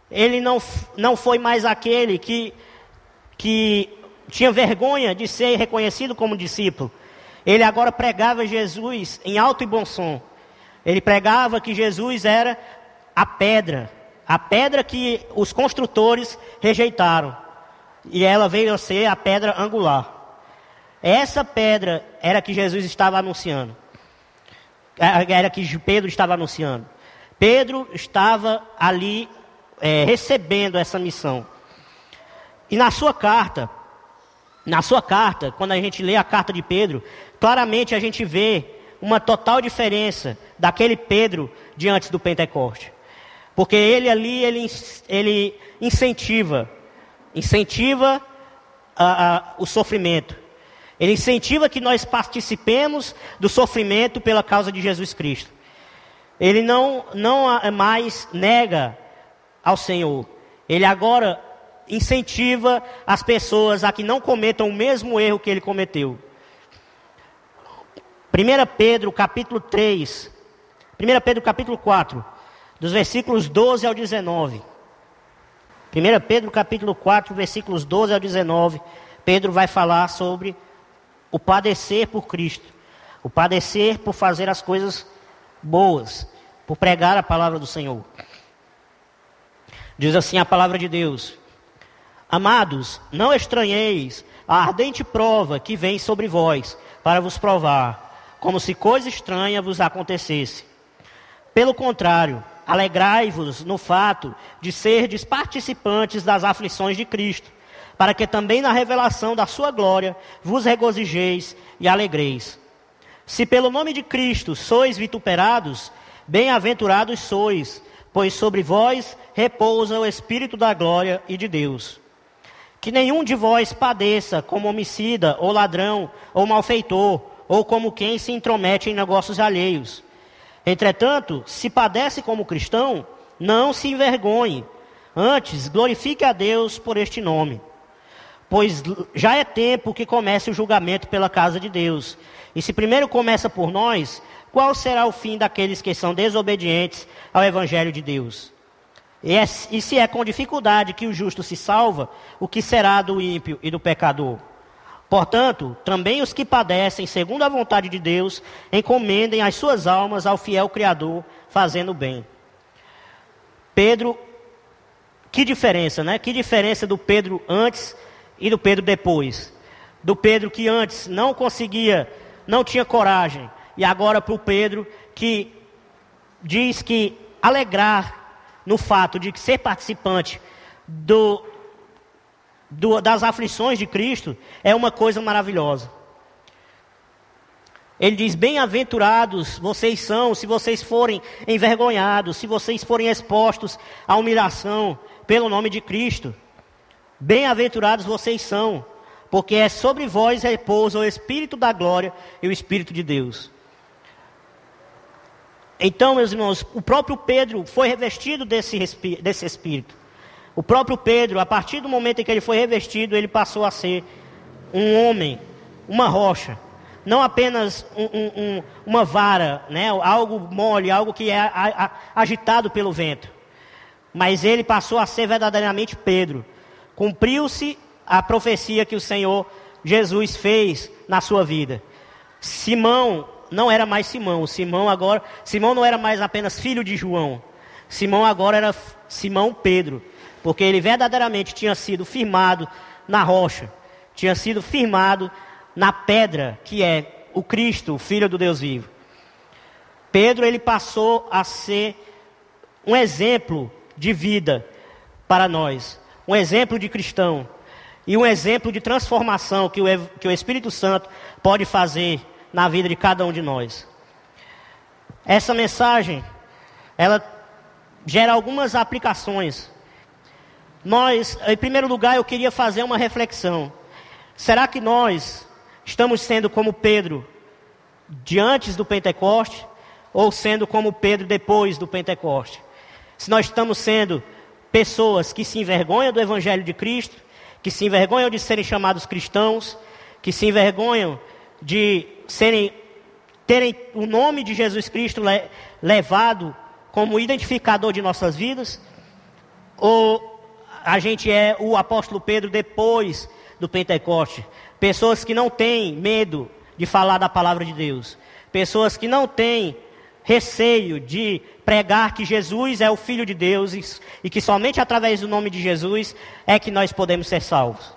Ele não, não foi mais aquele que, que tinha vergonha de ser reconhecido como discípulo. Ele agora pregava Jesus em alto e bom som. Ele pregava que Jesus era a pedra, a pedra que os construtores rejeitaram. E ela veio a ser a pedra angular. Essa pedra era que Jesus estava anunciando. Era que Pedro estava anunciando. Pedro estava ali é, recebendo essa missão. E na sua carta, na sua carta, quando a gente lê a carta de Pedro, claramente a gente vê uma total diferença daquele Pedro de antes do Pentecoste. Porque ele ali, ele, ele incentiva, incentiva a, a, o sofrimento. Ele incentiva que nós participemos do sofrimento pela causa de Jesus Cristo. Ele não, não mais nega ao Senhor. Ele agora incentiva as pessoas a que não cometam o mesmo erro que ele cometeu. 1 Pedro capítulo 3, 1 Pedro capítulo 4, dos versículos 12 ao 19. 1 Pedro capítulo 4, versículos 12 ao 19, Pedro vai falar sobre o padecer por Cristo, o padecer por fazer as coisas boas, por pregar a palavra do Senhor. Diz assim a palavra de Deus: Amados, não estranheis a ardente prova que vem sobre vós, para vos provar, como se coisa estranha vos acontecesse. Pelo contrário, Alegrai-vos no fato de serdes participantes das aflições de Cristo, para que também na revelação da sua glória vos regozijeis e alegreis. Se pelo nome de Cristo sois vituperados, bem-aventurados sois, pois sobre vós repousa o Espírito da glória e de Deus. Que nenhum de vós padeça como homicida, ou ladrão, ou malfeitor, ou como quem se intromete em negócios alheios Entretanto, se padece como cristão, não se envergonhe. Antes, glorifique a Deus por este nome. Pois já é tempo que comece o julgamento pela casa de Deus. E se primeiro começa por nós, qual será o fim daqueles que são desobedientes ao Evangelho de Deus? E, é, e se é com dificuldade que o justo se salva, o que será do ímpio e do pecador? Portanto, também os que padecem segundo a vontade de Deus, encomendem as suas almas ao fiel Criador, fazendo bem. Pedro, que diferença, né? Que diferença do Pedro antes e do Pedro depois. Do Pedro que antes não conseguia, não tinha coragem, e agora para o Pedro que diz que alegrar no fato de ser participante do, do, das aflições de Cristo é uma coisa maravilhosa. Ele diz: Bem-aventurados vocês são se vocês forem envergonhados, se vocês forem expostos à humilhação pelo nome de Cristo. Bem-aventurados vocês são, porque é sobre vós repousa o Espírito da glória e o Espírito de Deus. Então, meus irmãos, o próprio Pedro foi revestido desse, desse Espírito. O próprio Pedro, a partir do momento em que ele foi revestido, ele passou a ser um homem, uma rocha. não apenas um, um, um, uma vara, né? algo mole, algo que é agitado pelo vento, mas ele passou a ser verdadeiramente Pedro. Cumpriu-se a profecia que o Senhor Jesus fez na sua vida. Simão não era mais Simão, Simão agora, Simão não era mais apenas filho de João. Simão agora era Simão Pedro, porque ele verdadeiramente tinha sido firmado na rocha, tinha sido firmado na pedra que é o Cristo, o Filho do Deus vivo. Pedro ele passou a ser um exemplo de vida para nós, um exemplo de cristão e um exemplo de transformação que o, que o Espírito Santo pode fazer na vida de cada um de nós. Essa mensagem, ela gera algumas aplicações. Nós, em primeiro lugar, eu queria fazer uma reflexão. Será que nós estamos sendo como Pedro de antes do Pentecoste ou sendo como Pedro depois do Pentecoste? Se nós estamos sendo pessoas que se envergonham do Evangelho de Cristo, que se envergonham de serem chamados cristãos, que se envergonham de serem terem o nome de Jesus Cristo le, levado como identificador de nossas vidas, ou a gente é o apóstolo Pedro depois do Pentecoste, pessoas que não têm medo de falar da palavra de Deus, pessoas que não têm receio de pregar que Jesus é o Filho de Deus e, que somente através do nome de Jesus é que nós podemos ser salvos.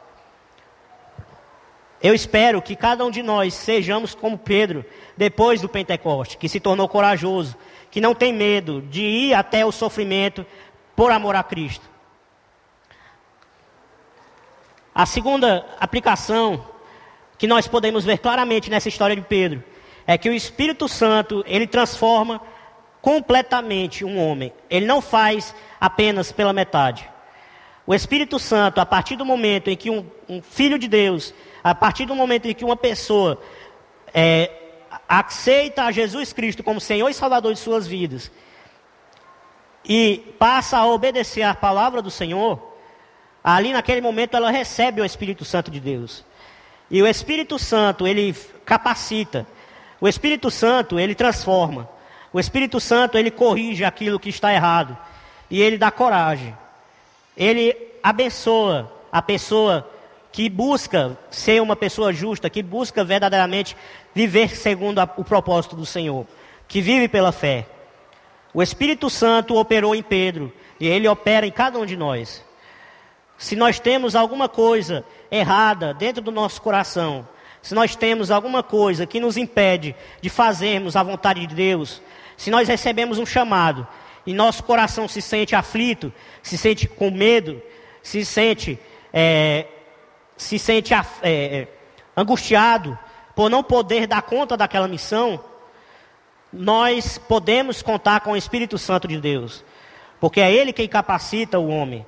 Eu espero que cada um de nós sejamos como Pedro, depois do Pentecoste, que se tornou corajoso, que não tem medo de ir até o sofrimento por amor a Cristo. A segunda aplicação que nós podemos ver claramente nessa história de Pedro é que o Espírito Santo, ele transforma completamente um homem. Ele não faz apenas pela metade. O Espírito Santo, a partir do momento em que um, um filho de Deus, a partir do momento em que uma pessoa é, aceita a Jesus Cristo como Senhor e Salvador de suas vidas, e passa a obedecer à palavra do Senhor, ali naquele momento ela recebe o Espírito Santo de Deus. E o Espírito Santo, ele capacita. O Espírito Santo, ele transforma. O Espírito Santo, ele corrige aquilo que está errado. E ele dá coragem. Ele abençoa a pessoa que busca ser uma pessoa justa, que busca verdadeiramente viver segundo a, o propósito do Senhor, que vive pela fé. O Espírito Santo operou em Pedro e ele opera em cada um de nós. Se nós temos alguma coisa errada dentro do nosso coração, se nós temos alguma coisa que nos impede de fazermos a vontade de Deus, se nós recebemos um chamado e nosso coração se sente aflito, se sente com medo, se sente, é, se sente é, angustiado por não poder dar conta daquela missão, nós podemos contar com o Espírito Santo de Deus, porque é Ele quem capacita o homem,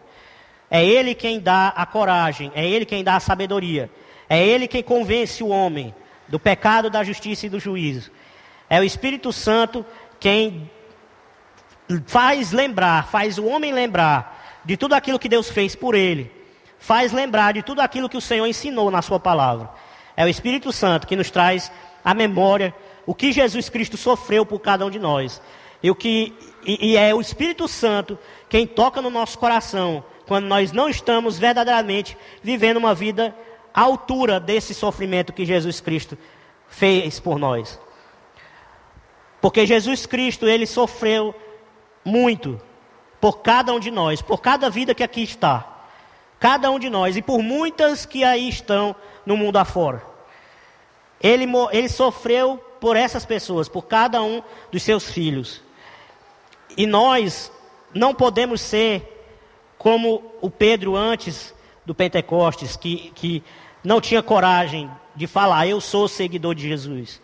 é Ele quem dá a coragem, é Ele quem dá a sabedoria, é Ele quem convence o homem do pecado, da justiça e do juízo. É o Espírito Santo quem faz lembrar, faz o homem lembrar de tudo aquilo que Deus fez por ele, faz lembrar de tudo aquilo que o Senhor ensinou na Sua palavra. É o Espírito Santo que nos traz a memória o que Jesus Cristo sofreu por cada um de nós. E, o que, e, e é o Espírito Santo quem toca no nosso coração quando nós não estamos verdadeiramente vivendo uma vida à altura desse sofrimento que Jesus Cristo fez por nós. Porque Jesus Cristo, ele sofreu muito por cada um de nós, por cada vida que aqui está. Cada um de nós e por muitas que aí estão no mundo afora. Ele, ele sofreu por essas pessoas, por cada um dos seus filhos. E nós não podemos ser como o Pedro antes do Pentecostes, que, que não tinha coragem de falar, eu sou seguidor de Jesus.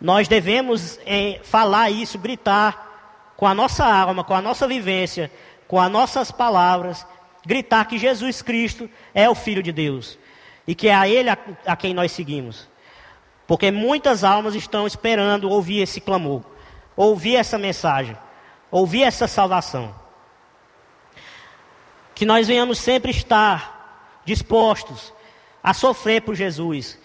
Nós devemos é, falar isso, gritar com a nossa alma, com a nossa vivência, com as nossas palavras, gritar que Jesus Cristo é o Filho de Deus e que é a Ele a, a quem nós seguimos. Porque muitas almas estão esperando ouvir esse clamor, ouvir essa mensagem, ouvir essa salvação. Que nós venhamos sempre estar dispostos a sofrer por Jesus,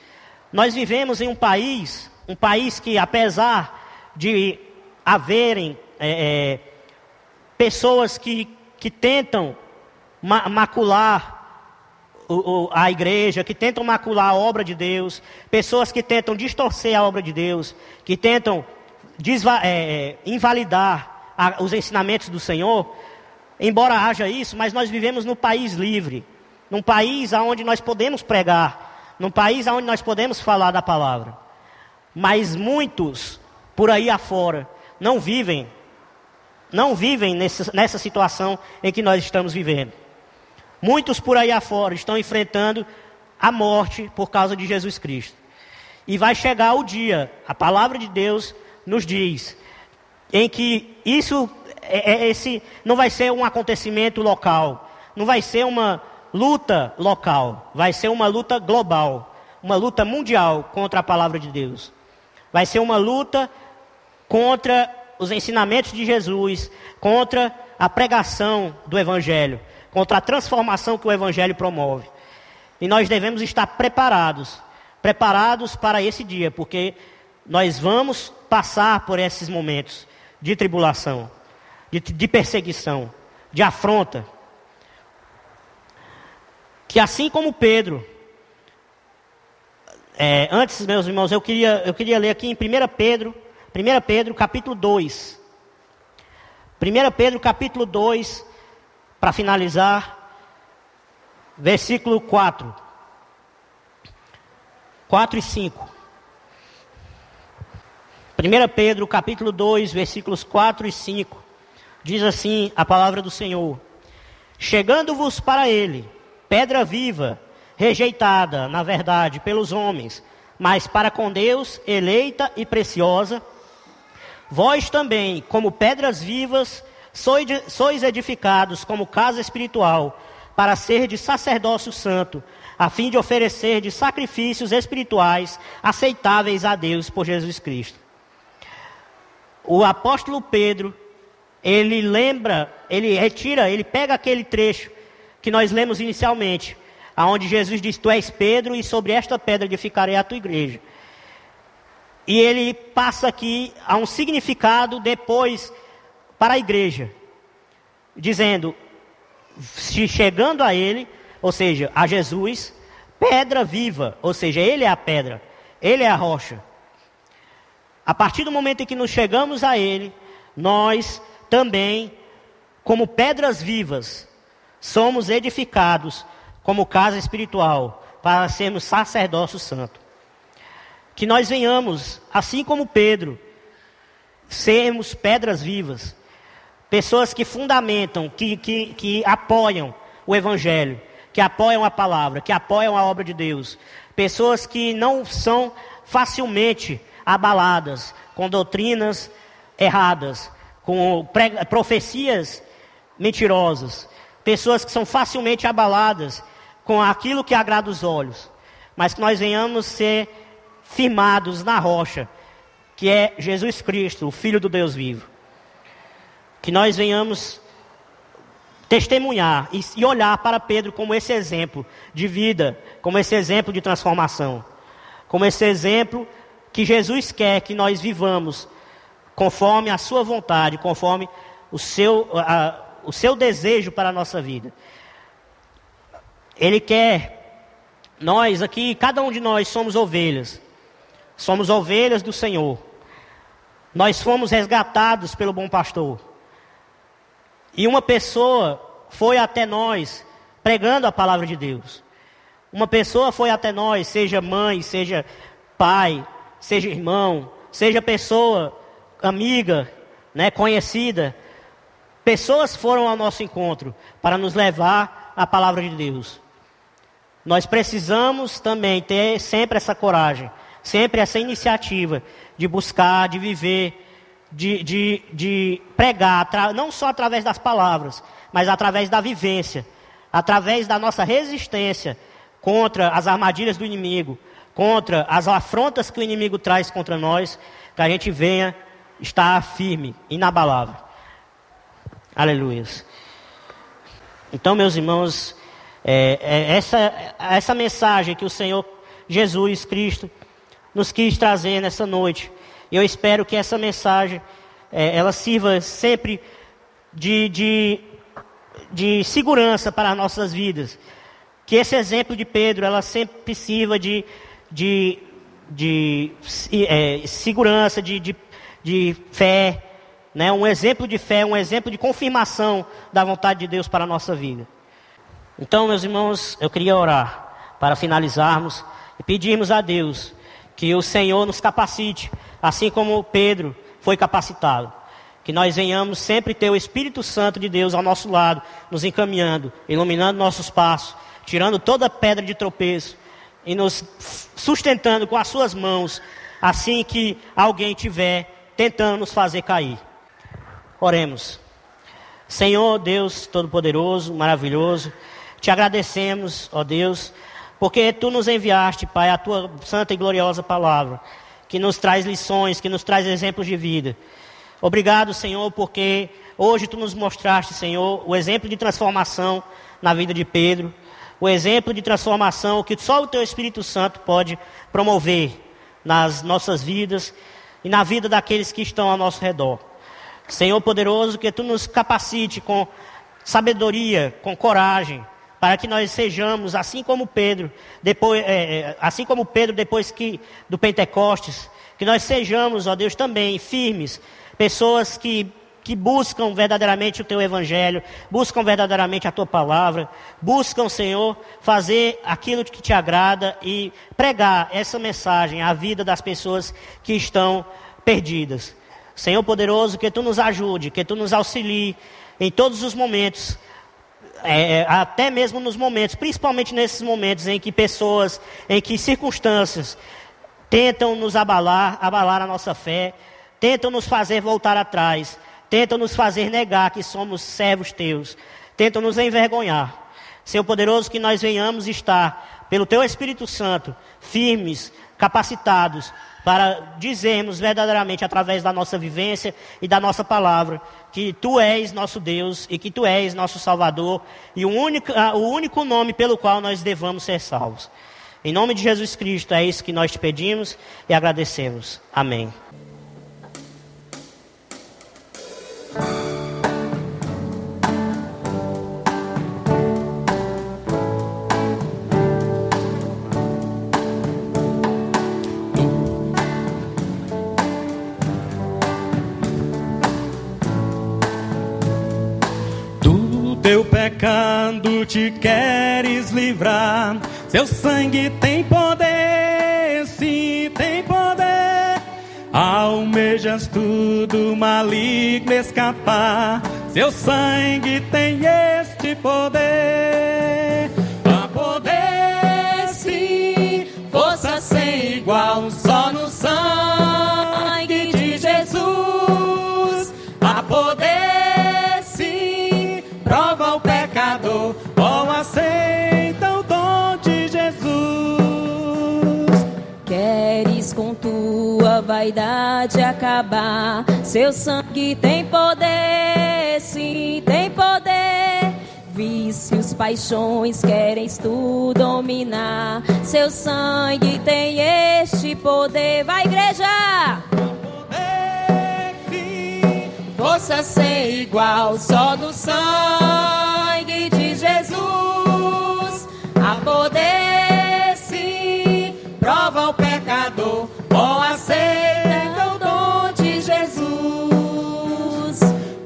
Nós vivemos em um país, um país que apesar de haverem é, é, pessoas que, que tentam ma macular o, o, a igreja, que tentam macular a obra de Deus, pessoas que tentam distorcer a obra de Deus, que tentam é, é, invalidar a, os ensinamentos do Senhor, embora haja isso, mas nós vivemos num país livre, num país onde nós podemos pregar, num país onde nós podemos falar da palavra. Mas muitos por aí afora não vivem, não vivem nessa, nessa situação em que nós estamos vivendo. Muitos por aí afora estão enfrentando a morte por causa de Jesus Cristo. E vai chegar o dia, a palavra de Deus nos diz, em que isso é, é esse não vai ser um acontecimento local, não vai ser uma luta local, vai ser uma luta global, uma luta mundial contra a palavra de Deus. Vai ser uma luta contra os ensinamentos de Jesus, contra a pregação do Evangelho, contra a transformação que o Evangelho promove. E nós devemos estar preparados, preparados para esse dia, porque nós vamos passar por esses momentos de tribulação, de, de perseguição, de afronta. Que assim como Pedro, é, antes, meus irmãos, eu queria, eu queria ler aqui em 1 Pedro 1 Pedro capítulo 2. 1 Pedro capítulo 2, para finalizar, versículo 4. 4 e 5. 1 Pedro capítulo 2, versículos 4 e 5. Diz assim a palavra do Senhor: Chegando-vos para ele, pedra viva, rejeitada, na verdade, pelos homens, mas para com Deus, eleita e preciosa, Vós também, como pedras vivas, sois edificados como casa espiritual, para ser de sacerdócio santo, a fim de oferecer de sacrifícios espirituais aceitáveis a Deus por Jesus Cristo. O apóstolo Pedro, ele lembra, ele retira, ele pega aquele trecho que nós lemos inicialmente, aonde Jesus diz: Tu és Pedro, e sobre esta pedra edificarei a tua igreja. E ele passa aqui a um significado depois para a igreja, dizendo: se chegando a ele, ou seja, a Jesus, pedra viva, ou seja, ele é a pedra, ele é a rocha. A partir do momento em que nos chegamos a ele, nós também, como pedras vivas, somos edificados como casa espiritual para sermos sacerdócio santo. Que nós venhamos, assim como Pedro, sermos pedras vivas, pessoas que fundamentam, que, que, que apoiam o Evangelho, que apoiam a palavra, que apoiam a obra de Deus, pessoas que não são facilmente abaladas com doutrinas erradas, com profecias mentirosas, pessoas que são facilmente abaladas com aquilo que agrada os olhos, mas que nós venhamos ser firmados na rocha, que é Jesus Cristo, o Filho do Deus vivo. Que nós venhamos testemunhar e, olhar para Pedro como esse exemplo de vida, como esse exemplo de transformação, como esse exemplo que Jesus quer que nós vivamos conforme a sua vontade, conforme o seu, a, o seu desejo para a nossa vida. Ele quer, nós aqui, cada um de nós somos ovelhas. Somos ovelhas do Senhor. Nós fomos resgatados pelo bom pastor. E uma pessoa foi até nós pregando a palavra de Deus. Uma pessoa foi até nós, seja mãe, seja pai, seja irmão, seja pessoa amiga, né, conhecida. Pessoas foram ao nosso encontro para nos levar a palavra de Deus. Nós precisamos também ter sempre essa coragem sempre essa iniciativa de buscar, de viver, de, de, de pregar, não só através das palavras, mas através da vivência, através da nossa resistência contra as armadilhas do inimigo, contra as afrontas que o inimigo traz contra nós, que a gente venha estar firme, inabalável. Aleluia. Então, meus irmãos, é, é essa, essa mensagem que o Senhor Jesus Cristo nos quis trazer nessa noite. Eu espero que essa mensagem é, ela sirva sempre de, de, de segurança para as nossas vidas. Que esse exemplo de Pedro ela sempre sirva de, de, de é, segurança, de, de, de fé, né? um exemplo de fé, um exemplo de confirmação da vontade de Deus para a nossa vida. Então, meus irmãos, eu queria orar para finalizarmos e pedirmos a Deus que o Senhor nos capacite, assim como Pedro foi capacitado. Que nós venhamos sempre ter o Espírito Santo de Deus ao nosso lado, nos encaminhando, iluminando nossos passos, tirando toda pedra de tropeço e nos sustentando com as suas mãos, assim que alguém tiver tentando nos fazer cair. Oremos. Senhor Deus Todo-Poderoso, maravilhoso, te agradecemos, ó Deus, porque tu nos enviaste, Pai, a tua santa e gloriosa palavra, que nos traz lições, que nos traz exemplos de vida. Obrigado, Senhor, porque hoje tu nos mostraste, Senhor, o exemplo de transformação na vida de Pedro, o exemplo de transformação que só o teu Espírito Santo pode promover nas nossas vidas e na vida daqueles que estão ao nosso redor. Senhor poderoso, que tu nos capacite com sabedoria, com coragem, para que nós sejamos assim como Pedro, depois, é, é, assim como Pedro depois que do Pentecostes, que nós sejamos, ó Deus, também firmes, pessoas que que buscam verdadeiramente o teu evangelho, buscam verdadeiramente a tua palavra, buscam, Senhor, fazer aquilo que te agrada e pregar essa mensagem à vida das pessoas que estão perdidas. Senhor poderoso, que tu nos ajude, que tu nos auxilie em todos os momentos é, é, até mesmo nos momentos, principalmente nesses momentos em que pessoas, em que circunstâncias tentam nos abalar, abalar a nossa fé, tentam nos fazer voltar atrás, tentam nos fazer negar que somos servos teus, tentam nos envergonhar. Senhor poderoso, que nós venhamos estar, pelo teu Espírito Santo, firmes, capacitados para dizermos verdadeiramente através da nossa vivência e da nossa palavra que tu és nosso Deus e que tu és nosso Salvador e o único, o único nome pelo qual nós devamos ser salvos. Em nome de Jesus Cristo é isso que nós te pedimos e agradecemos. Amém. Pecado te queres livrar. Seu sangue tem poder, sim, tem poder. Almejas tudo maligno escapar. Seu sangue tem este poder. A poder, sim, força sem igual, só no sangue de Jesus. A poder. Pecador, aceita o dom de Jesus. Queres com tua vaidade acabar? Seu sangue tem poder, sim, tem poder. Vícios, paixões, queres tu dominar. Seu sangue tem este poder. Vai, igreja! força sem igual, só no sangue Jesus. A poder sim, prova o pecador, bom aceita o dom de Jesus.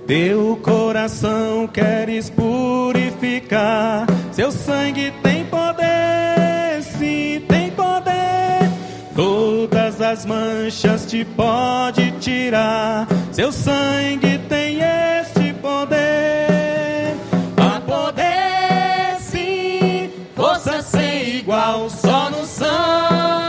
Teu coração queres purificar, seu sangue tem poder, sim, tem poder. Todas as manchas te pode tirar seu sangue tem este poder. igual só no sangue.